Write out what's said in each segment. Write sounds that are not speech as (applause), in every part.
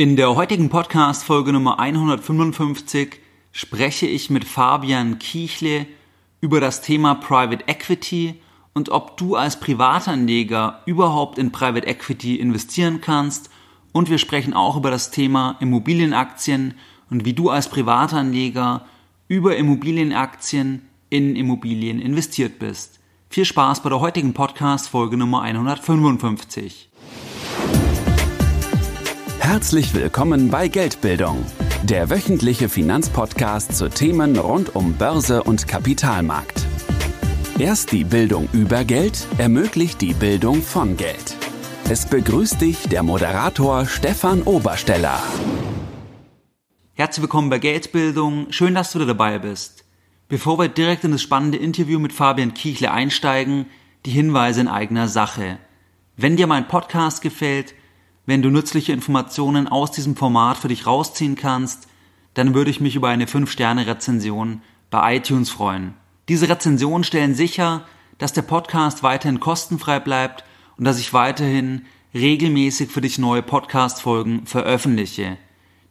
In der heutigen Podcast-Folge Nummer 155 spreche ich mit Fabian Kiechle über das Thema Private Equity und ob du als Privatanleger überhaupt in Private Equity investieren kannst. Und wir sprechen auch über das Thema Immobilienaktien und wie du als Privatanleger über Immobilienaktien in Immobilien investiert bist. Viel Spaß bei der heutigen Podcast-Folge Nummer 155. Herzlich willkommen bei Geldbildung, der wöchentliche Finanzpodcast zu Themen rund um Börse und Kapitalmarkt. Erst die Bildung über Geld ermöglicht die Bildung von Geld. Es begrüßt dich der Moderator Stefan Obersteller. Herzlich willkommen bei Geldbildung. Schön, dass du dabei bist. Bevor wir direkt in das spannende Interview mit Fabian Kiechle einsteigen, die Hinweise in eigener Sache. Wenn dir mein Podcast gefällt, wenn du nützliche Informationen aus diesem Format für dich rausziehen kannst, dann würde ich mich über eine 5-Sterne-Rezension bei iTunes freuen. Diese Rezensionen stellen sicher, dass der Podcast weiterhin kostenfrei bleibt und dass ich weiterhin regelmäßig für dich neue Podcast-Folgen veröffentliche.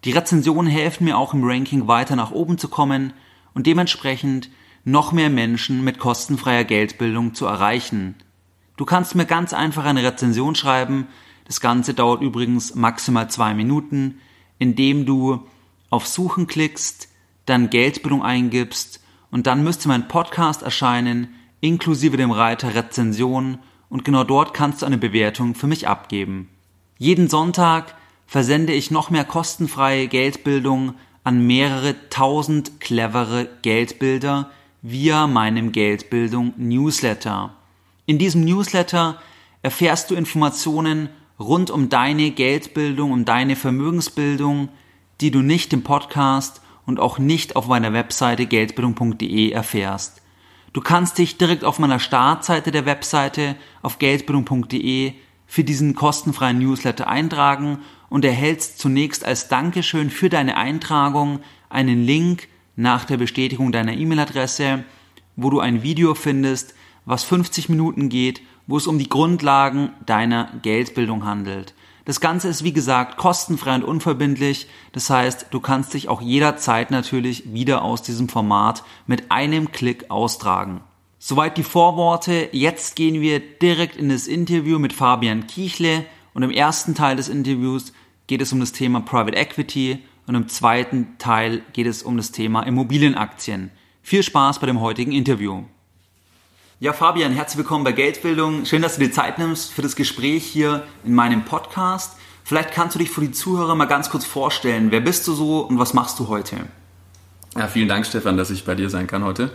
Die Rezensionen helfen mir auch im Ranking weiter nach oben zu kommen und dementsprechend noch mehr Menschen mit kostenfreier Geldbildung zu erreichen. Du kannst mir ganz einfach eine Rezension schreiben, das Ganze dauert übrigens maximal zwei Minuten, indem du auf Suchen klickst, dann Geldbildung eingibst und dann müsste mein Podcast erscheinen, inklusive dem Reiter Rezension und genau dort kannst du eine Bewertung für mich abgeben. Jeden Sonntag versende ich noch mehr kostenfreie Geldbildung an mehrere tausend clevere Geldbilder via meinem Geldbildung Newsletter. In diesem Newsletter erfährst du Informationen rund um deine Geldbildung, um deine Vermögensbildung, die du nicht im Podcast und auch nicht auf meiner Webseite geldbildung.de erfährst. Du kannst dich direkt auf meiner Startseite der Webseite auf geldbildung.de für diesen kostenfreien Newsletter eintragen und erhältst zunächst als Dankeschön für deine Eintragung einen Link nach der Bestätigung deiner E-Mail-Adresse, wo du ein Video findest, was 50 Minuten geht wo es um die Grundlagen deiner Geldbildung handelt. Das Ganze ist wie gesagt kostenfrei und unverbindlich. Das heißt, du kannst dich auch jederzeit natürlich wieder aus diesem Format mit einem Klick austragen. Soweit die Vorworte. Jetzt gehen wir direkt in das Interview mit Fabian Kiechle und im ersten Teil des Interviews geht es um das Thema Private Equity und im zweiten Teil geht es um das Thema Immobilienaktien. Viel Spaß bei dem heutigen Interview. Ja, Fabian, herzlich willkommen bei Geldbildung. Schön, dass du dir Zeit nimmst für das Gespräch hier in meinem Podcast. Vielleicht kannst du dich für die Zuhörer mal ganz kurz vorstellen. Wer bist du so und was machst du heute? Ja, vielen Dank, Stefan, dass ich bei dir sein kann heute.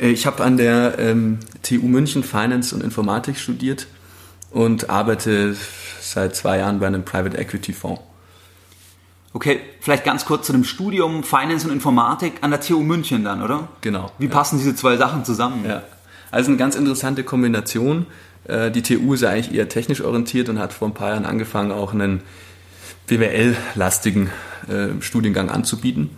Äh, ich habe an der ähm, TU München Finance und Informatik studiert und arbeite seit zwei Jahren bei einem Private Equity Fonds. Okay, vielleicht ganz kurz zu dem Studium Finance und Informatik an der TU München dann, oder? Genau. Wie passen ja. diese zwei Sachen zusammen? Ja. Also eine ganz interessante Kombination. Äh, die TU ist ja eigentlich eher technisch orientiert und hat vor ein paar Jahren angefangen, auch einen BWL-lastigen äh, Studiengang anzubieten.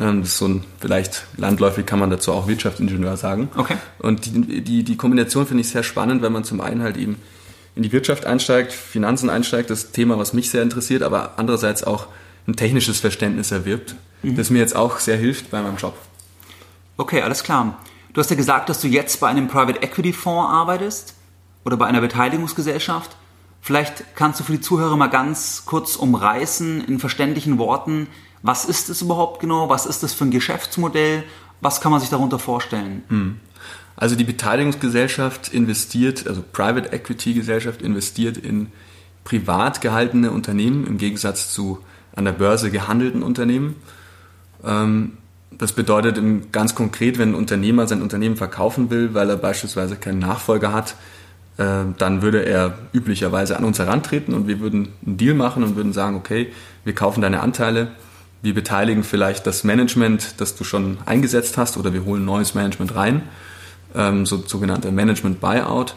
Ähm, das ist so ein, vielleicht landläufig kann man dazu auch Wirtschaftsingenieur sagen. Okay. Und die, die, die Kombination finde ich sehr spannend, weil man zum einen halt eben in die Wirtschaft einsteigt, Finanzen einsteigt, das Thema, was mich sehr interessiert, aber andererseits auch ein technisches Verständnis erwirbt, mhm. das mir jetzt auch sehr hilft bei meinem Job. Okay, alles klar. Du hast ja gesagt, dass du jetzt bei einem Private Equity Fonds arbeitest oder bei einer Beteiligungsgesellschaft. Vielleicht kannst du für die Zuhörer mal ganz kurz umreißen in verständlichen Worten, was ist es überhaupt genau, was ist das für ein Geschäftsmodell, was kann man sich darunter vorstellen? Hm. Also die Beteiligungsgesellschaft investiert, also Private Equity Gesellschaft investiert in privat gehaltene Unternehmen im Gegensatz zu an der Börse gehandelten Unternehmen. Ähm, das bedeutet ganz konkret, wenn ein Unternehmer sein Unternehmen verkaufen will, weil er beispielsweise keinen Nachfolger hat, äh, dann würde er üblicherweise an uns herantreten und wir würden einen Deal machen und würden sagen, okay, wir kaufen deine Anteile, wir beteiligen vielleicht das Management, das du schon eingesetzt hast oder wir holen neues Management rein, ähm, so sogenannter Management Buyout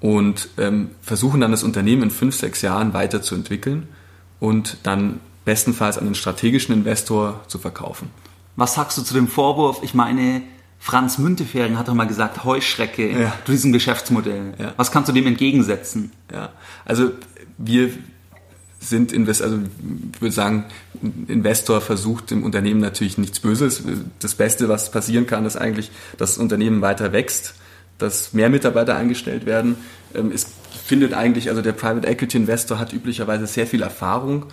und ähm, versuchen dann das Unternehmen in fünf, sechs Jahren weiterzuentwickeln und dann bestenfalls an einen strategischen Investor zu verkaufen. Was sagst du zu dem Vorwurf? Ich meine, Franz Müntefering hat doch mal gesagt, Heuschrecke ja. zu diesem Geschäftsmodell. Ja. Was kannst du dem entgegensetzen? Ja, also wir sind Invest also ich würde sagen, Investor versucht dem Unternehmen natürlich nichts Böses. Das Beste, was passieren kann, ist eigentlich, dass das Unternehmen weiter wächst, dass mehr Mitarbeiter eingestellt werden. Ähm, es findet eigentlich, also der Private Equity Investor hat üblicherweise sehr viel Erfahrung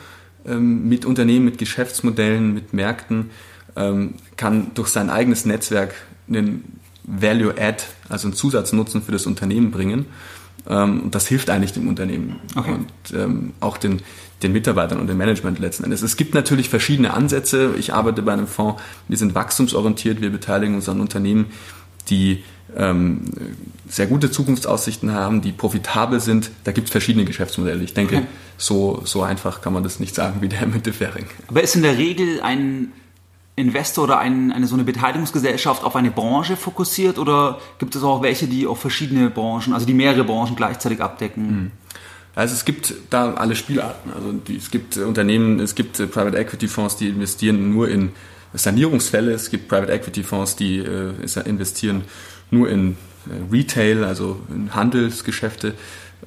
ähm, mit Unternehmen, mit Geschäftsmodellen, mit Märkten, ähm, kann durch sein eigenes Netzwerk einen Value Add, also einen Zusatznutzen für das Unternehmen bringen. Ähm, und das hilft eigentlich dem Unternehmen okay. und ähm, auch den, den Mitarbeitern und dem Management letzten Endes. Es gibt natürlich verschiedene Ansätze. Ich arbeite bei einem Fonds, wir sind wachstumsorientiert, wir beteiligen uns an Unternehmen, die ähm, sehr gute Zukunftsaussichten haben, die profitabel sind. Da gibt es verschiedene Geschäftsmodelle. Ich denke, okay. so, so einfach kann man das nicht sagen wie der mit Fering. Aber ist in der Regel ein Investor oder ein, eine so eine Beteiligungsgesellschaft auf eine Branche fokussiert oder gibt es auch welche, die auf verschiedene Branchen, also die mehrere Branchen gleichzeitig abdecken? Mhm. Also es gibt da alle Spielarten. Also die, es gibt Unternehmen, es gibt äh, Private Equity Fonds, die investieren nur in Sanierungsfälle. Es gibt Private Equity Fonds, die äh, investieren nur in äh, Retail, also in Handelsgeschäfte.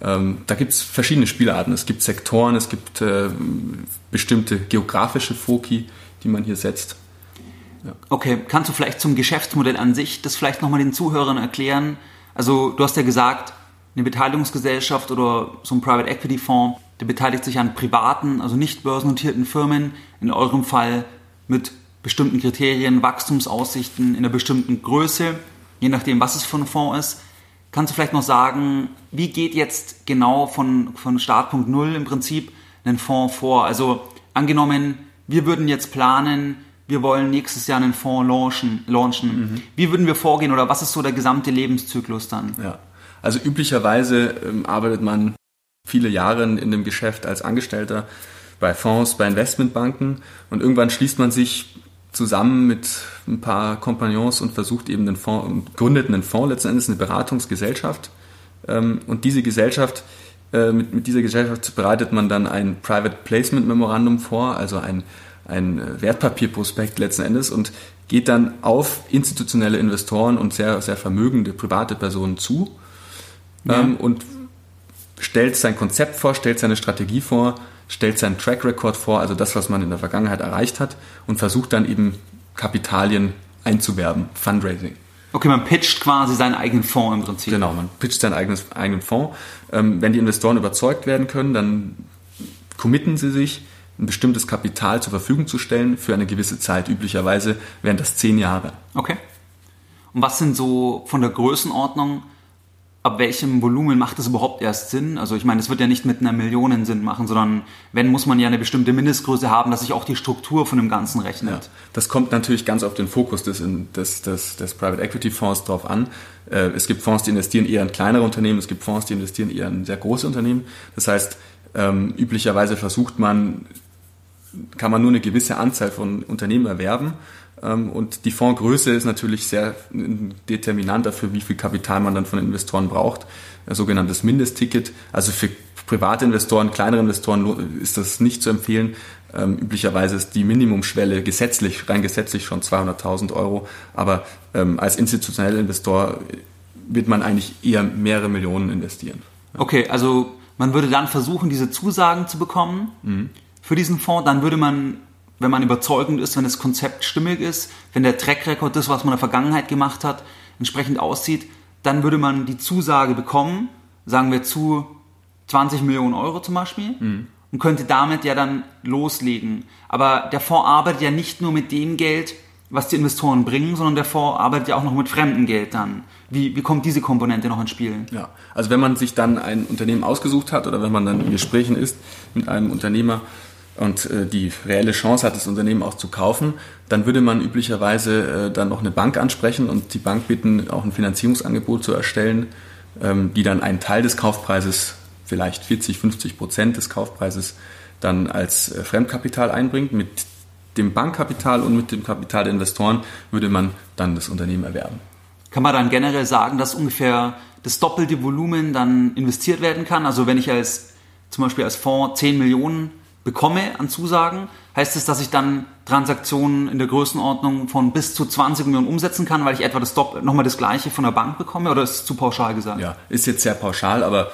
Ähm, da gibt es verschiedene Spielarten. Es gibt Sektoren, es gibt äh, bestimmte geografische Foki, die man hier setzt. Ja. Okay, kannst du vielleicht zum Geschäftsmodell an sich das vielleicht nochmal den Zuhörern erklären? Also du hast ja gesagt, eine Beteiligungsgesellschaft oder so ein Private Equity Fonds, der beteiligt sich an privaten, also nicht börsennotierten Firmen, in eurem Fall mit bestimmten Kriterien, Wachstumsaussichten in einer bestimmten Größe, je nachdem, was es für ein Fonds ist. Kannst du vielleicht noch sagen, wie geht jetzt genau von, von Startpunkt Null im Prinzip ein Fonds vor? Also angenommen, wir würden jetzt planen, wir wollen nächstes Jahr einen Fonds launchen. launchen. Mhm. Wie würden wir vorgehen oder was ist so der gesamte Lebenszyklus dann? Ja, also üblicherweise ähm, arbeitet man viele Jahre in dem Geschäft als Angestellter bei Fonds, bei Investmentbanken und irgendwann schließt man sich zusammen mit ein paar Kompagnons und versucht eben den Fonds, gründet einen Fonds, letzten Endes eine Beratungsgesellschaft. Ähm, und diese Gesellschaft, äh, mit, mit dieser Gesellschaft bereitet man dann ein Private Placement Memorandum vor, also ein ein Wertpapierprospekt letzten Endes und geht dann auf institutionelle Investoren und sehr, sehr vermögende private Personen zu ja. ähm, und stellt sein Konzept vor, stellt seine Strategie vor, stellt seinen Track Record vor, also das, was man in der Vergangenheit erreicht hat und versucht dann eben Kapitalien einzuwerben, Fundraising. Okay, man pitcht quasi seinen eigenen Fonds im Prinzip. Genau, man pitcht seinen eigenen, eigenen Fonds. Ähm, wenn die Investoren überzeugt werden können, dann committen sie sich ein bestimmtes Kapital zur Verfügung zu stellen für eine gewisse Zeit. Üblicherweise wären das zehn Jahre. Okay. Und was sind so von der Größenordnung, ab welchem Volumen macht das überhaupt erst Sinn? Also ich meine, es wird ja nicht mit einer Million Sinn machen, sondern wenn, muss man ja eine bestimmte Mindestgröße haben, dass sich auch die Struktur von dem Ganzen rechnet. Ja, das kommt natürlich ganz auf den Fokus des, des, des, des Private Equity Fonds drauf an. Äh, es gibt Fonds, die investieren eher in kleinere Unternehmen, es gibt Fonds, die investieren eher in sehr große Unternehmen. Das heißt, ähm, üblicherweise versucht man kann man nur eine gewisse Anzahl von Unternehmen erwerben. Ähm, und die Fondsgröße ist natürlich sehr determinant dafür, wie viel Kapital man dann von Investoren braucht. Ein sogenanntes Mindestticket. Also für private Investoren, kleinere Investoren ist das nicht zu empfehlen. Ähm, üblicherweise ist die Minimumschwelle gesetzlich, rein gesetzlich schon 200.000 Euro. Aber ähm, als institutioneller Investor wird man eigentlich eher mehrere Millionen investieren. Okay, also man würde dann versuchen, diese Zusagen zu bekommen. Mhm für diesen Fonds, dann würde man, wenn man überzeugend ist, wenn das Konzept stimmig ist, wenn der Track Record, das, was man in der Vergangenheit gemacht hat, entsprechend aussieht, dann würde man die Zusage bekommen, sagen wir zu 20 Millionen Euro zum Beispiel, mhm. und könnte damit ja dann loslegen. Aber der Fonds arbeitet ja nicht nur mit dem Geld, was die Investoren bringen, sondern der Fonds arbeitet ja auch noch mit fremdem Geld dann. Wie, wie kommt diese Komponente noch ins Spiel? Ja, also wenn man sich dann ein Unternehmen ausgesucht hat oder wenn man dann in Gesprächen ist mit einem Unternehmer und äh, die reelle Chance hat, das Unternehmen auch zu kaufen, dann würde man üblicherweise äh, dann noch eine Bank ansprechen und die Bank bitten, auch ein Finanzierungsangebot zu erstellen, ähm, die dann einen Teil des Kaufpreises, vielleicht 40, 50 Prozent des Kaufpreises, dann als äh, Fremdkapital einbringt. Mit dem Bankkapital und mit dem Kapital der Investoren würde man dann das Unternehmen erwerben. Kann man dann generell sagen, dass ungefähr das doppelte Volumen dann investiert werden kann? Also wenn ich als zum Beispiel als Fonds 10 Millionen bekomme an Zusagen, heißt es, dass ich dann Transaktionen in der Größenordnung von bis zu 20 Millionen umsetzen kann, weil ich etwa das nochmal das gleiche von der Bank bekomme oder ist es zu pauschal gesagt? Ja, ist jetzt sehr pauschal, aber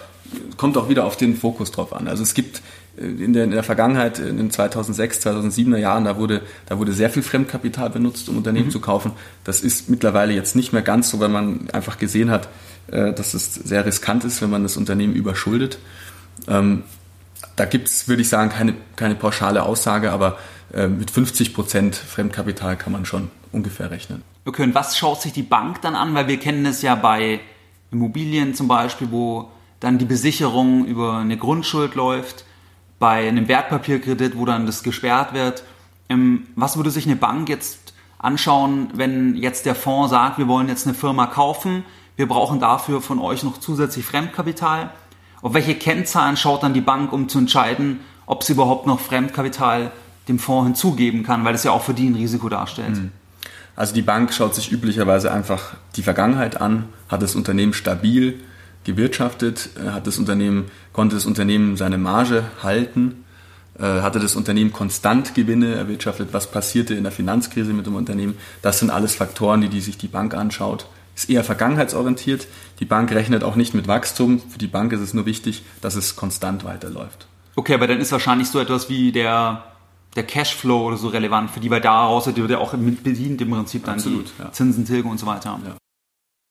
kommt auch wieder auf den Fokus drauf an. Also es gibt in der, in der Vergangenheit, in den 2006, 2007er Jahren, da wurde, da wurde sehr viel Fremdkapital benutzt, um Unternehmen mhm. zu kaufen. Das ist mittlerweile jetzt nicht mehr ganz so, weil man einfach gesehen hat, äh, dass es sehr riskant ist, wenn man das Unternehmen überschuldet. Da gibt es, würde ich sagen, keine, keine pauschale Aussage, aber äh, mit 50 Prozent Fremdkapital kann man schon ungefähr rechnen. Okay, und was schaut sich die Bank dann an? Weil wir kennen es ja bei Immobilien zum Beispiel, wo dann die Besicherung über eine Grundschuld läuft bei einem Wertpapierkredit, wo dann das gesperrt wird. Ähm, was würde sich eine Bank jetzt anschauen, wenn jetzt der Fonds sagt, wir wollen jetzt eine Firma kaufen, wir brauchen dafür von euch noch zusätzlich Fremdkapital? Auf welche Kennzahlen schaut dann die Bank, um zu entscheiden, ob sie überhaupt noch Fremdkapital dem Fonds hinzugeben kann, weil das ja auch für die ein Risiko darstellt? Hm. Also die Bank schaut sich üblicherweise einfach die Vergangenheit an, hat das Unternehmen stabil gewirtschaftet, äh, hat das Unternehmen, konnte das Unternehmen seine Marge halten, äh, hatte das Unternehmen konstant Gewinne erwirtschaftet, was passierte in der Finanzkrise mit dem Unternehmen. Das sind alles Faktoren, die, die sich die Bank anschaut. Ist eher vergangenheitsorientiert. Die Bank rechnet auch nicht mit Wachstum. Für die Bank ist es nur wichtig, dass es konstant weiterläuft. Okay, aber dann ist wahrscheinlich so etwas wie der, der Cashflow oder so relevant für die, weil daraus wird ja auch bedient im Prinzip dann Absolut, die ja. Zinsen, Tilgung und so weiter. Ja.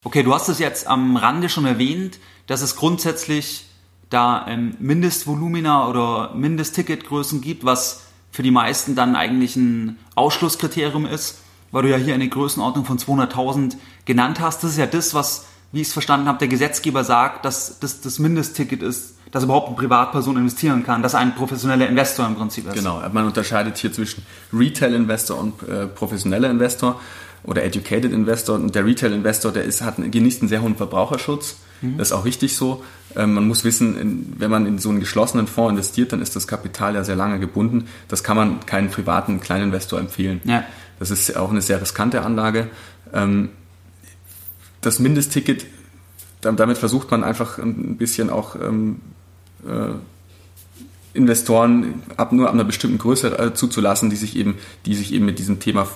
Okay, du hast es jetzt am Rande schon erwähnt, dass es grundsätzlich da ähm, Mindestvolumina oder Mindestticketgrößen gibt, was für die meisten dann eigentlich ein Ausschlusskriterium ist, weil du ja hier eine Größenordnung von 200.000 genannt hast. Das ist ja das, was, wie ich es verstanden habe, der Gesetzgeber sagt, dass das das Mindestticket ist, dass überhaupt eine Privatperson investieren kann, dass ein professioneller Investor im Prinzip ist. Genau, man unterscheidet hier zwischen Retail-Investor und äh, professioneller Investor oder Educated Investor. Und der Retail Investor, der ist, hat, genießt einen sehr hohen Verbraucherschutz. Mhm. Das ist auch richtig so. Ähm, man muss wissen, in, wenn man in so einen geschlossenen Fonds investiert, dann ist das Kapital ja sehr lange gebunden. Das kann man keinen privaten Kleininvestor empfehlen. Ja. Das ist auch eine sehr riskante Anlage. Ähm, das Mindestticket, damit versucht man einfach ein bisschen auch ähm, äh, Investoren ab nur ab einer bestimmten Größe äh, zuzulassen, die sich eben, die sich eben mit diesem Thema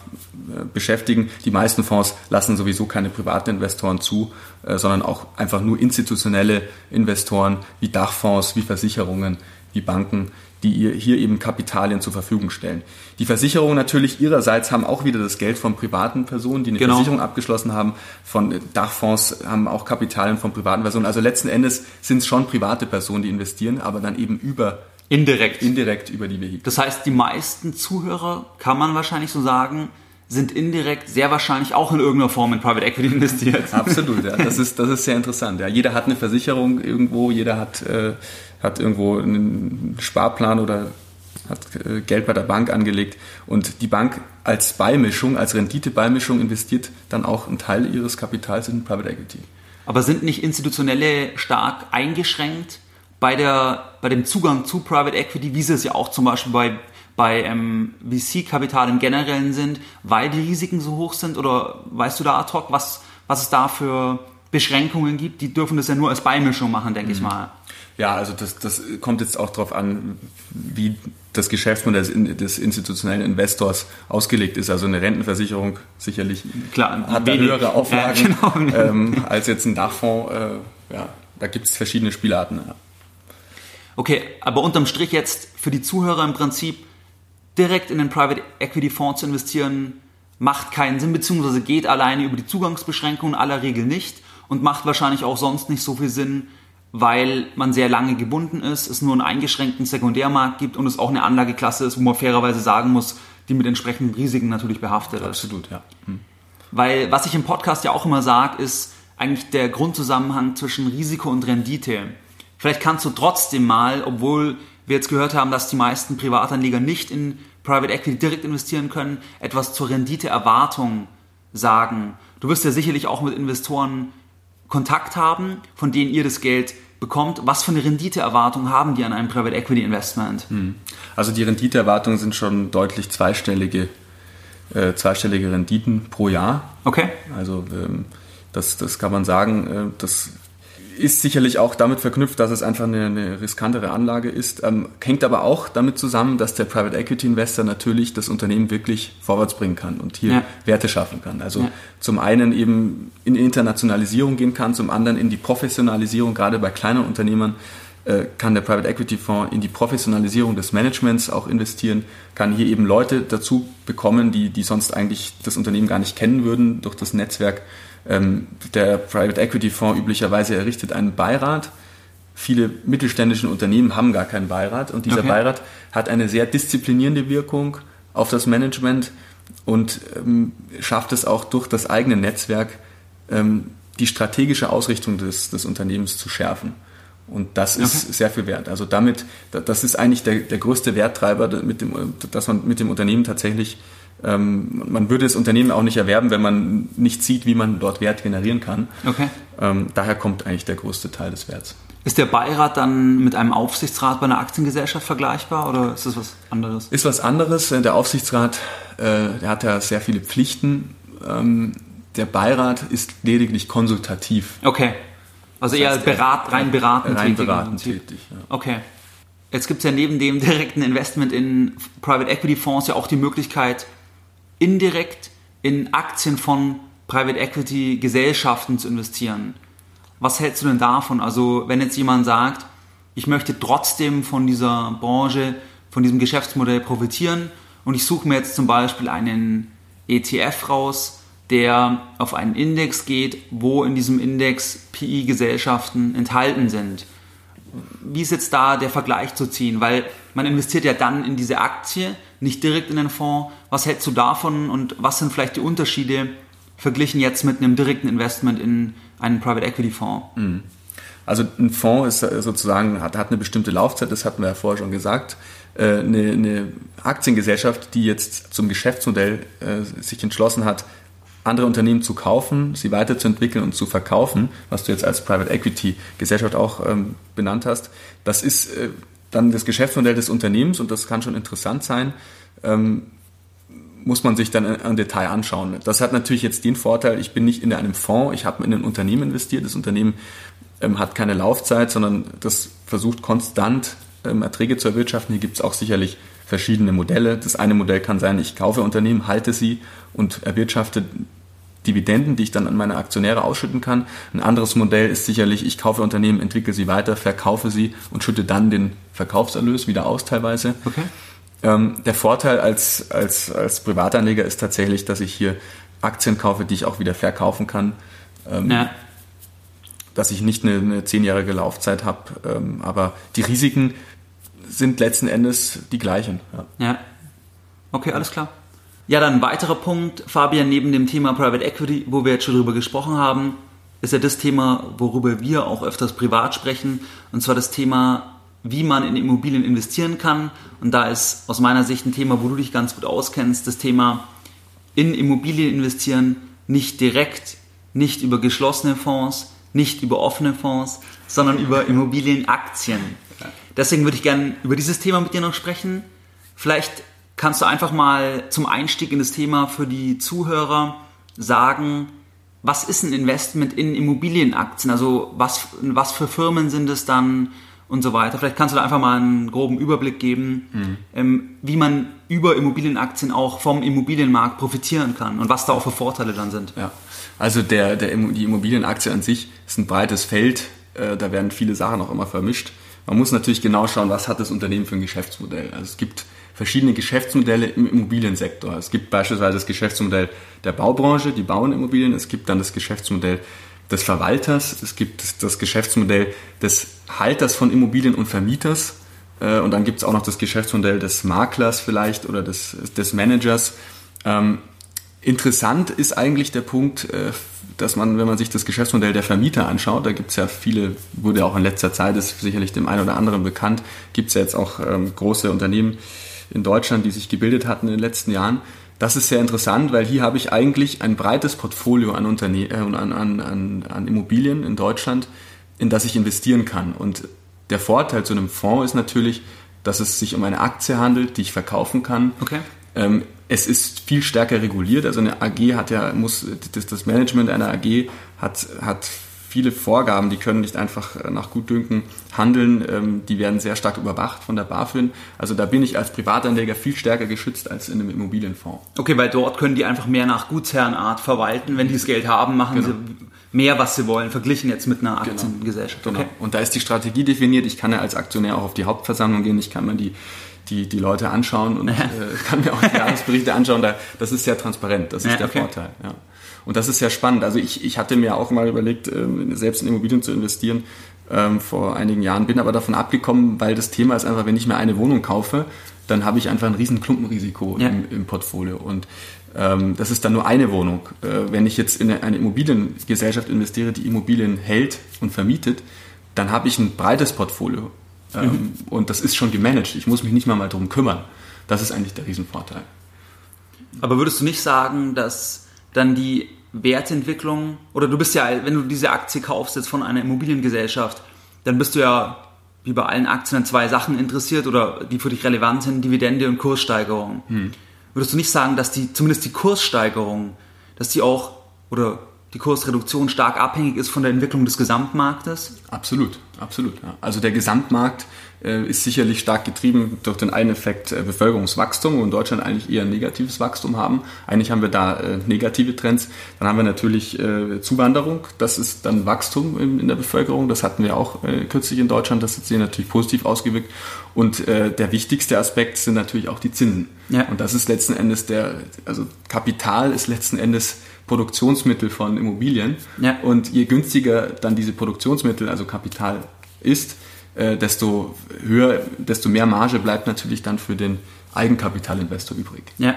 äh, beschäftigen. Die meisten Fonds lassen sowieso keine privaten Investoren zu, sondern auch einfach nur institutionelle Investoren wie Dachfonds, wie Versicherungen, wie Banken, die ihr hier eben Kapitalien zur Verfügung stellen. Die Versicherungen natürlich ihrerseits haben auch wieder das Geld von privaten Personen, die eine genau. Versicherung abgeschlossen haben. Von Dachfonds haben auch Kapitalien von privaten Personen. Also letzten Endes sind es schon private Personen, die investieren, aber dann eben über Indirekt. Indirekt über die Vehikel. Das heißt, die meisten Zuhörer, kann man wahrscheinlich so sagen, sind indirekt sehr wahrscheinlich auch in irgendeiner Form in Private Equity investiert. (laughs) Absolut, ja. Das ist, das ist sehr interessant. Ja. Jeder hat eine Versicherung irgendwo, jeder hat, äh, hat irgendwo einen Sparplan oder hat äh, Geld bei der Bank angelegt und die Bank als Beimischung, als Renditebeimischung investiert dann auch einen Teil ihres Kapitals in Private Equity. Aber sind nicht institutionelle stark eingeschränkt bei, der, bei dem Zugang zu Private Equity, wie sie es ja auch zum Beispiel bei, bei ähm, VC-Kapital im Generellen sind, weil die Risiken so hoch sind? Oder weißt du da ad hoc, was, was es da für Beschränkungen gibt? Die dürfen das ja nur als Beimischung machen, denke mhm. ich mal. Ja, also das, das kommt jetzt auch darauf an, wie das Geschäftsmodell des, des institutionellen Investors ausgelegt ist. Also eine Rentenversicherung sicherlich Klar, hat da höhere Auflagen ja, genau. (laughs) ähm, als jetzt ein Dachfonds. Äh, ja, da gibt es verschiedene Spielarten. Ja. Okay, aber unterm Strich jetzt für die Zuhörer im Prinzip direkt in den Private Equity Fonds zu investieren, macht keinen Sinn, beziehungsweise geht alleine über die Zugangsbeschränkungen aller Regel nicht und macht wahrscheinlich auch sonst nicht so viel Sinn, weil man sehr lange gebunden ist, es nur einen eingeschränkten Sekundärmarkt gibt und es auch eine Anlageklasse ist, wo man fairerweise sagen muss, die mit entsprechenden Risiken natürlich behaftet ist. Absolut, ja. Hm. Weil was ich im Podcast ja auch immer sage, ist eigentlich der Grundzusammenhang zwischen Risiko und Rendite. Vielleicht kannst du trotzdem mal, obwohl wir jetzt gehört haben, dass die meisten Privatanleger nicht in Private Equity direkt investieren können, etwas zur Renditeerwartung sagen. Du wirst ja sicherlich auch mit Investoren Kontakt haben, von denen ihr das Geld bekommt. Was für eine Renditeerwartung haben die an einem Private Equity Investment? Hm. Also die Renditeerwartungen sind schon deutlich zweistellige, äh, zweistellige Renditen pro Jahr. Okay. Also ähm, das, das kann man sagen. Äh, das ist sicherlich auch damit verknüpft, dass es einfach eine, eine riskantere Anlage ist. Ähm, hängt aber auch damit zusammen, dass der Private Equity Investor natürlich das Unternehmen wirklich vorwärts bringen kann und hier ja. Werte schaffen kann. Also ja. zum einen eben in Internationalisierung gehen kann, zum anderen in die Professionalisierung, gerade bei kleinen Unternehmern. äh, kann der Private Equity Fonds in die Professionalisierung des Managements auch investieren, kann hier eben Leute dazu bekommen, die, die sonst eigentlich das Unternehmen gar nicht kennen würden durch das Netzwerk. Ähm, der Private Equity Fonds üblicherweise errichtet einen Beirat. Viele mittelständische Unternehmen haben gar keinen Beirat und dieser okay. Beirat hat eine sehr disziplinierende Wirkung auf das Management und ähm, schafft es auch durch das eigene Netzwerk, ähm, die strategische Ausrichtung des, des Unternehmens zu schärfen. Und das ist okay. sehr viel wert. Also damit, das ist eigentlich der, der größte Werttreiber, mit dem, dass man mit dem Unternehmen tatsächlich, ähm, man würde das Unternehmen auch nicht erwerben, wenn man nicht sieht, wie man dort Wert generieren kann. Okay. Ähm, daher kommt eigentlich der größte Teil des Werts. Ist der Beirat dann mit einem Aufsichtsrat bei einer Aktiengesellschaft vergleichbar oder ist das was anderes? Ist was anderes. Der Aufsichtsrat, äh, der hat ja sehr viele Pflichten. Ähm, der Beirat ist lediglich konsultativ. Okay. Also das heißt, eher berat, rein beratend rein tätig. Beratend tätig ja. Okay. Jetzt gibt es ja neben dem (laughs) direkten Investment in Private Equity Fonds ja auch die Möglichkeit, indirekt in Aktien von Private Equity Gesellschaften zu investieren. Was hältst du denn davon? Also wenn jetzt jemand sagt, ich möchte trotzdem von dieser Branche, von diesem Geschäftsmodell profitieren und ich suche mir jetzt zum Beispiel einen ETF raus, der auf einen Index geht, wo in diesem Index PI-Gesellschaften enthalten sind. Wie ist jetzt da der Vergleich zu ziehen? Weil man investiert ja dann in diese Aktie, nicht direkt in den Fonds. Was hältst du davon und was sind vielleicht die Unterschiede verglichen jetzt mit einem direkten Investment in einen Private Equity Fonds? Mhm. Also ein Fonds ist sozusagen, hat, hat eine bestimmte Laufzeit, das hatten wir ja vorher schon gesagt. Äh, eine, eine Aktiengesellschaft, die jetzt zum Geschäftsmodell äh, sich entschlossen hat, andere Unternehmen zu kaufen, sie weiterzuentwickeln und zu verkaufen, was du jetzt als Private Equity Gesellschaft auch ähm, benannt hast, das ist äh, dann das Geschäftsmodell des Unternehmens und das kann schon interessant sein. Ähm, muss man sich dann im Detail anschauen. Das hat natürlich jetzt den Vorteil, ich bin nicht in einem Fonds, ich habe in ein Unternehmen investiert. Das Unternehmen ähm, hat keine Laufzeit, sondern das versucht konstant ähm, Erträge zu erwirtschaften. Hier gibt es auch sicherlich verschiedene Modelle. Das eine Modell kann sein, ich kaufe Unternehmen, halte sie und erwirtschafte Dividenden, die ich dann an meine Aktionäre ausschütten kann. Ein anderes Modell ist sicherlich, ich kaufe Unternehmen, entwickle sie weiter, verkaufe sie und schütte dann den Verkaufserlös wieder aus teilweise. Okay. Ähm, der Vorteil als, als, als Privatanleger ist tatsächlich, dass ich hier Aktien kaufe, die ich auch wieder verkaufen kann. Ähm, ja. Dass ich nicht eine, eine zehnjährige Laufzeit habe. Ähm, aber die Risiken sind letzten Endes die gleichen. Ja. ja. Okay, alles klar. Ja, dann ein weiterer Punkt, Fabian, neben dem Thema Private Equity, wo wir jetzt schon drüber gesprochen haben, ist ja das Thema, worüber wir auch öfters privat sprechen, und zwar das Thema, wie man in Immobilien investieren kann. Und da ist aus meiner Sicht ein Thema, wo du dich ganz gut auskennst, das Thema in Immobilien investieren, nicht direkt, nicht über geschlossene Fonds, nicht über offene Fonds, sondern über Immobilienaktien. Deswegen würde ich gerne über dieses Thema mit dir noch sprechen. Vielleicht kannst du einfach mal zum Einstieg in das Thema für die Zuhörer sagen, was ist ein Investment in Immobilienaktien? Also was, was für Firmen sind es dann und so weiter? Vielleicht kannst du da einfach mal einen groben Überblick geben, mhm. ähm, wie man über Immobilienaktien auch vom Immobilienmarkt profitieren kann und was da auch für Vorteile dann sind. Ja, also der, der, die Immobilienaktie an sich ist ein breites Feld. Äh, da werden viele Sachen auch immer vermischt. Man muss natürlich genau schauen, was hat das Unternehmen für ein Geschäftsmodell. Also es gibt verschiedene Geschäftsmodelle im Immobiliensektor. Es gibt beispielsweise das Geschäftsmodell der Baubranche, die bauen Immobilien. Es gibt dann das Geschäftsmodell des Verwalters. Es gibt das Geschäftsmodell des Halters von Immobilien und Vermieters. Äh, und dann gibt es auch noch das Geschäftsmodell des Maklers vielleicht oder des, des Managers. Ähm, interessant ist eigentlich der Punkt, äh, dass man, wenn man sich das Geschäftsmodell der Vermieter anschaut, da gibt es ja viele, wurde auch in letzter Zeit, ist sicherlich dem einen oder anderen bekannt, gibt es ja jetzt auch ähm, große Unternehmen, in Deutschland, die sich gebildet hatten in den letzten Jahren. Das ist sehr interessant, weil hier habe ich eigentlich ein breites Portfolio an, Unterne äh, an, an, an, an Immobilien in Deutschland, in das ich investieren kann. Und der Vorteil zu einem Fonds ist natürlich, dass es sich um eine Aktie handelt, die ich verkaufen kann. Okay. Ähm, es ist viel stärker reguliert. Also eine AG hat ja, muss, das, das Management einer AG hat, hat viele Vorgaben, die können nicht einfach äh, nach Gutdünken handeln, ähm, die werden sehr stark überwacht von der BaFin. Also da bin ich als Privatanleger viel stärker geschützt als in einem Immobilienfonds. Okay, weil dort können die einfach mehr nach Gutsherrenart verwalten. Wenn die das Geld haben, machen genau. sie mehr, was sie wollen, verglichen jetzt mit einer Aktiengesellschaft. Genau. Okay. Und da ist die Strategie definiert. Ich kann ja als Aktionär auch auf die Hauptversammlung gehen. Ich kann mir die, die, die Leute anschauen und (laughs) äh, kann mir auch die Jahresberichte anschauen. Da, das ist sehr transparent. Das ist ja, der okay. Vorteil. Ja. Und das ist sehr spannend. Also ich, ich hatte mir auch mal überlegt, ähm, selbst in Immobilien zu investieren ähm, vor einigen Jahren, bin aber davon abgekommen, weil das Thema ist einfach, wenn ich mir eine Wohnung kaufe, dann habe ich einfach ein riesen Klumpenrisiko ja. im, im Portfolio. Und ähm, das ist dann nur eine Wohnung. Äh, wenn ich jetzt in eine Immobiliengesellschaft investiere, die Immobilien hält und vermietet, dann habe ich ein breites Portfolio. Mhm. Und das ist schon gemanagt. Ich muss mich nicht mal, mal darum kümmern. Das ist eigentlich der Riesenvorteil. Aber würdest du nicht sagen, dass dann die Wertentwicklung, oder du bist ja, wenn du diese Aktie kaufst jetzt von einer Immobiliengesellschaft, dann bist du ja wie bei allen Aktien an zwei Sachen interessiert oder die für dich relevant sind, Dividende und Kurssteigerung. Hm. Würdest du nicht sagen, dass die, zumindest die Kurssteigerung, dass die auch, oder die Kursreduktion stark abhängig ist von der Entwicklung des Gesamtmarktes? Absolut, absolut. Ja. Also der Gesamtmarkt äh, ist sicherlich stark getrieben durch den einen Effekt äh, Bevölkerungswachstum, wo in Deutschland eigentlich eher ein negatives Wachstum haben. Eigentlich haben wir da äh, negative Trends. Dann haben wir natürlich Zuwanderung, das ist dann Wachstum in, der Bevölkerung. Das hatten wir auch kürzlich in Deutschland, das hat sich natürlich positiv ausgewirkt. Und der wichtigste Aspekt sind natürlich auch die Zinsen. Ja. Und das ist letzten Endes der, also Kapital ist letzten Endes Produktionsmittel von Immobilien. Ja. Und je günstiger dann diese Produktionsmittel, also Kapital ist, äh, desto höher, desto mehr Marge bleibt natürlich dann für den Eigenkapitalinvestor übrig. Ja.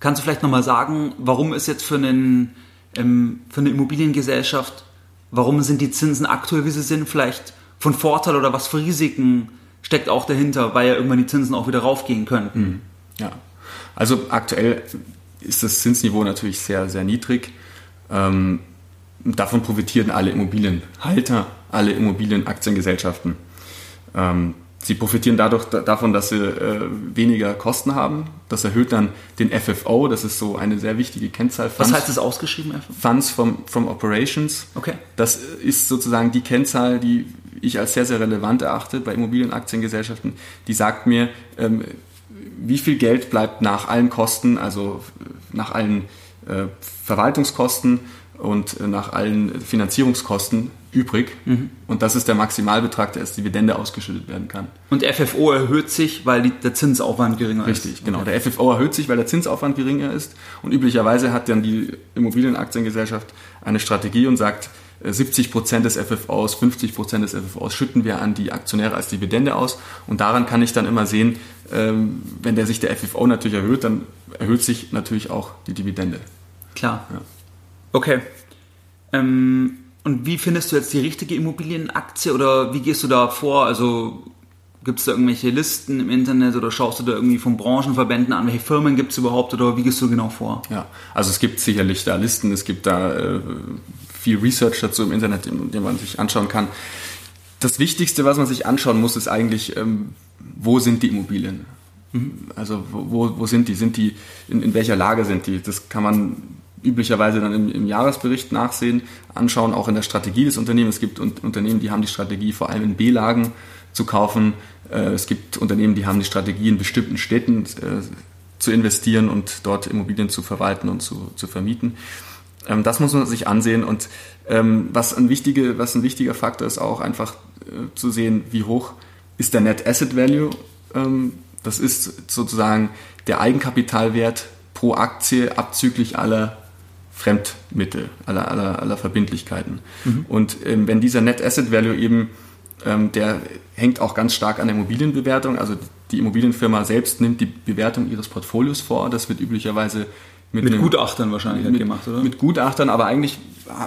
Kannst du vielleicht nochmal sagen, warum ist jetzt für, einen, ähm, für eine Immobiliengesellschaft, warum sind die Zinsen aktuell, wie sie sind, vielleicht von Vorteil oder was für Risiken steckt auch dahinter, weil ja irgendwann die Zinsen auch wieder raufgehen könnten? Mhm. Ja, also aktuell ist das Zinsniveau natürlich sehr, sehr niedrig. Ähm, davon profitieren alle Immobilienhalter, alle Immobilienaktiengesellschaften. Ähm, sie profitieren dadurch davon, dass sie äh, weniger Kosten haben. Das erhöht dann den FFO, das ist so eine sehr wichtige Kennzahl. Funds, Was heißt das ausgeschrieben? FFO? Funds from, from Operations. Okay. Das ist sozusagen die Kennzahl, die ich als sehr, sehr relevant erachte bei Immobilienaktiengesellschaften. Die sagt mir, ähm, wie viel Geld bleibt nach allen Kosten, also nach allen äh, Verwaltungskosten und nach allen Finanzierungskosten übrig. Mhm. Und das ist der Maximalbetrag, der als Dividende ausgeschüttet werden kann. Und der FFO erhöht sich, weil die, der Zinsaufwand geringer Richtig, ist. Richtig, genau. Okay. Der FFO erhöht sich, weil der Zinsaufwand geringer ist. Und üblicherweise hat dann die Immobilienaktiengesellschaft eine Strategie und sagt, 70 Prozent des FFOs, 50 Prozent des FFOs schütten wir an die Aktionäre als Dividende aus. Und daran kann ich dann immer sehen, ähm, wenn der sich der FFO natürlich erhöht, dann erhöht sich natürlich auch die Dividende. Klar. Ja. Okay. Ähm, und wie findest du jetzt die richtige Immobilienaktie oder wie gehst du da vor? Also gibt es da irgendwelche Listen im Internet oder schaust du da irgendwie von Branchenverbänden an, welche Firmen gibt es überhaupt oder wie gehst du genau vor? Ja, also es gibt sicherlich da Listen, es gibt da äh, viel Research dazu im Internet, den man sich anschauen kann. Das Wichtigste, was man sich anschauen muss, ist eigentlich, ähm, wo sind die Immobilien? Mhm. Also wo, wo sind die? Sind die in, in welcher Lage sind die? Das kann man üblicherweise dann im, im, Jahresbericht nachsehen, anschauen, auch in der Strategie des Unternehmens. Es gibt Unternehmen, die haben die Strategie, vor allem in B-Lagen zu kaufen. Äh, es gibt Unternehmen, die haben die Strategie, in bestimmten Städten äh, zu investieren und dort Immobilien zu verwalten und zu, zu vermieten. Ähm, das muss man sich ansehen und ähm, was, ein wichtige, was ein wichtiger Faktor ist, auch einfach äh, zu sehen, wie hoch ist der Net Asset Value. Ähm, das ist sozusagen der Eigenkapitalwert pro Aktie abzüglich aller Fremdmittel, aller, aller, aller Verbindlichkeiten. Mhm. Und ähm, wenn dieser Net Asset Value eben, ähm, der hängt auch ganz stark an der Immobilienbewertung, also die Immobilienfirma selbst nimmt die Bewertung ihres Portfolios vor, das wird üblicherweise mit, mit Gutachtern wahrscheinlich mit, gemacht, oder? Mit Gutachtern, aber eigentlich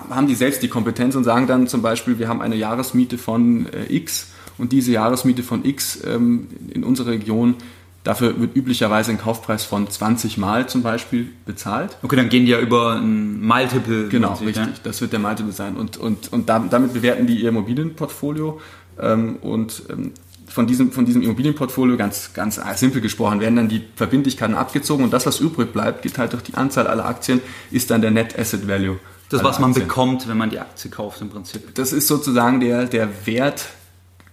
haben die selbst die Kompetenz und sagen dann zum Beispiel, wir haben eine Jahresmiete von äh, X und diese Jahresmiete von X ähm, in unserer Region Dafür wird üblicherweise ein Kaufpreis von 20 Mal zum Beispiel bezahlt. Okay, dann gehen die ja über ein Multiple. Genau, richtig. Ja? Das wird der Multiple sein. Und, und, und damit bewerten die ihr Immobilienportfolio. Ähm, und ähm, von diesem, von diesem Immobilienportfolio, ganz, ganz simpel gesprochen, werden dann die Verbindlichkeiten abgezogen und das, was übrig bleibt, geteilt durch die Anzahl aller Aktien, ist dann der Net Asset Value. Das, was man Aktien. bekommt, wenn man die Aktie kauft im Prinzip. Das ist sozusagen der, der Wert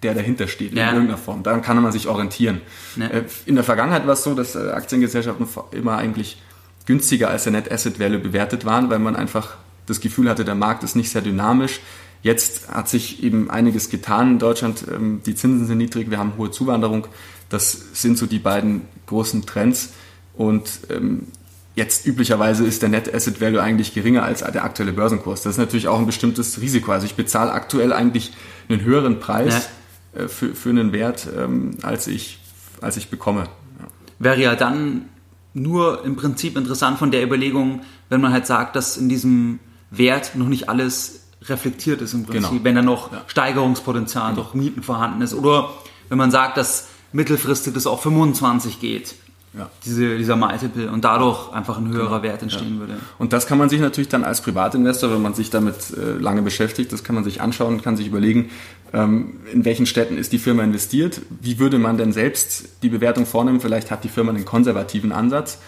der dahinter steht, ja. in irgendeiner Form. Daran kann man sich orientieren. Ja. Äh, in der Vergangenheit war es so, dass äh, Aktiengesellschaften immer eigentlich günstiger als der Net Asset Value bewertet waren, weil man einfach das Gefühl hatte, der Markt ist nicht sehr dynamisch. Jetzt hat sich eben einiges getan in Deutschland. Ähm, die Zinsen sind niedrig, wir haben hohe Zuwanderung. Das sind so die beiden großen Trends. Und ähm, jetzt üblicherweise ist der Net Asset Value eigentlich geringer als der aktuelle Börsenkurs. Das ist natürlich auch ein bestimmtes Risiko. Also ich bezahle aktuell eigentlich einen höheren Preis ja. Äh, für, für einen Wert, ähm, als, ich, als ich bekomme. Ja. Wäre ja dann nur im Prinzip interessant von der Überlegung, wenn man halt sagt, dass in diesem Wert noch nicht alles reflektiert ist im Prinzip, genau. wenn da noch ja. Steigerungspotenzial genau. durch Mieten vorhanden ist. Oder wenn man sagt, dass mittelfristig das auf 25 geht. Ja. Diese, dieser Multiple und dadurch einfach ein höherer genau. Wert entstehen ja. würde. Und das kann man sich natürlich dann als Privatinvestor, wenn man sich damit äh, lange beschäftigt, das kann man sich anschauen und kann sich überlegen, ähm, in welchen Städten ist die Firma investiert, wie würde man denn selbst die Bewertung vornehmen, vielleicht hat die Firma einen konservativen Ansatz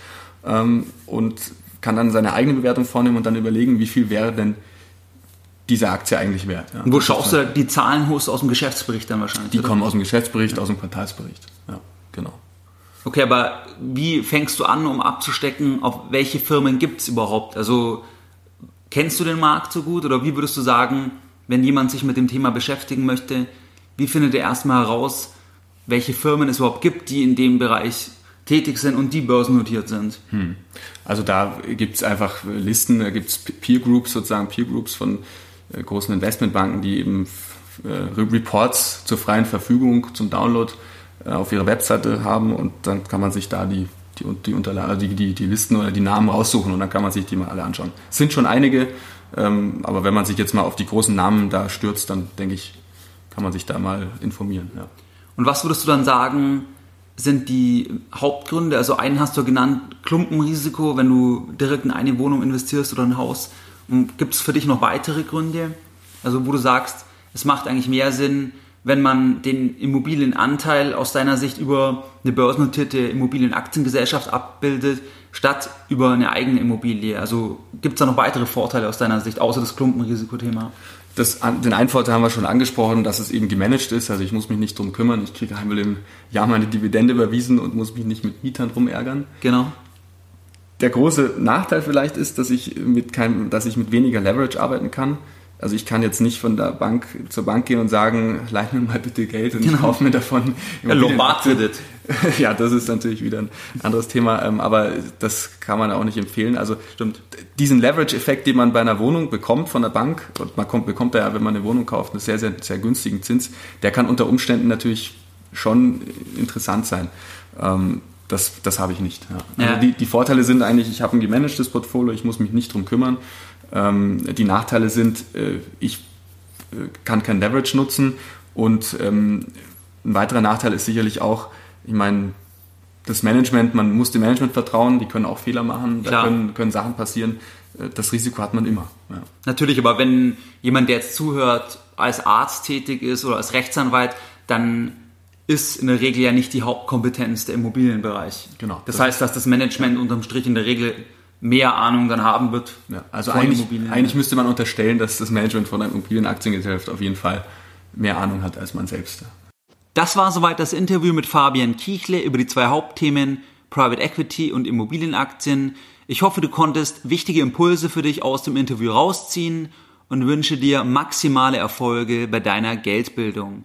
ähm, und kann dann seine eigene Bewertung vornehmen und dann überlegen, wie viel wäre denn diese Aktie eigentlich wert. Ja. Und wo schaust du die Zahlen holst aus dem Geschäftsbericht dann wahrscheinlich? Die oder? kommen aus dem Geschäftsbericht, ja. aus dem Quartalsbericht. Ja, genau. Okay, aber wie fängst du an, um abzustecken, auf welche Firmen gibt es überhaupt? Also kennst du den Markt so gut oder wie würdest du sagen, wenn jemand sich mit dem Thema beschäftigen möchte, wie findet er erstmal heraus, welche Firmen es überhaupt gibt, die in dem Bereich tätig sind und die börsennotiert sind? Hm. Also da gibt es einfach Listen, da gibt es Peer Groups, sozusagen Peer Groups von großen Investmentbanken, die eben äh, Reports zur freien Verfügung zum Download äh, auf ihrer Webseite haben und dann kann man sich da die, die, die, Unterlagen, die, die, die Listen oder die Namen raussuchen und dann kann man sich die mal alle anschauen. Es sind schon einige, ähm, aber wenn man sich jetzt mal auf die großen Namen da stürzt, dann denke ich, kann man sich da mal informieren. Ja. Und was würdest du dann sagen, sind die Hauptgründe? Also einen hast du genannt, Klumpenrisiko, wenn du direkt in eine Wohnung investierst oder ein Haus. Gibt es für dich noch weitere Gründe? Also wo du sagst, es macht eigentlich mehr Sinn, wenn man den Immobilienanteil aus deiner Sicht über eine börsennotierte Immobilienaktiengesellschaft abbildet, statt über eine eigene Immobilie? Also gibt es da noch weitere Vorteile aus deiner Sicht, außer das Klumpenrisikothema? Das, den einen Vorteil haben wir schon angesprochen, dass es eben gemanagt ist. Also ich muss mich nicht drum kümmern. Ich kriege einmal im Jahr meine Dividende überwiesen und muss mich nicht mit Mietern rumärgern. Genau. Der große Nachteil vielleicht ist, dass ich mit keinem, dass ich mit weniger Leverage arbeiten kann. Also ich kann jetzt nicht von der Bank zur Bank gehen und sagen, leih mir mal bitte Geld und genau. ich kaufe mir davon. (laughs) Ja, Lombard-Kredit. (laughs) ja, das ist natürlich wieder ein anderes Thema, ähm, aber das kann man auch nicht empfehlen. Also stimmt, diesen Leverage-Effekt, den man bei einer Wohnung bekommt von der Bank, und man kommt, bekommt ja, wenn man eine Wohnung kauft, einen sehr, sehr, sehr günstigen Zins, der kann unter Umständen natürlich schon interessant sein. Das, das habe ich nicht. Ja. Also ja. die, die Vorteile sind eigentlich, ich habe ein gemanagtes Portfolio, ich muss mich nicht drum kümmern. Ähm, die Nachteile sind, äh, ich äh, kann kein Leverage nutzen und ähm, ein weiterer Nachteil ist sicherlich auch, ich meine, das Management, man muss dem Management vertrauen, die können auch Fehler machen, Klar. da können, können Sachen passieren. Äh, das Risiko hat man immer. Ja. Natürlich, aber wenn jemand, der jetzt zuhört, als Arzt tätig ist oder als Rechtsanwalt, dann ist in der Regel ja nicht die Hauptkompetenz der Immobilienbereich. Genau. Das, das heißt, dass das Management unterm Strich in der Regel mehr Ahnung dann haben wird. Ja, also eigentlich, eigentlich müsste man unterstellen, dass das Management von einer Immobilienaktiengesellschaft auf jeden Fall mehr Ahnung hat als man selbst. Das war soweit das Interview mit Fabian Kiechle über die zwei Hauptthemen Private Equity und Immobilienaktien. Ich hoffe, du konntest wichtige Impulse für dich aus dem Interview rausziehen und wünsche dir maximale Erfolge bei deiner Geldbildung.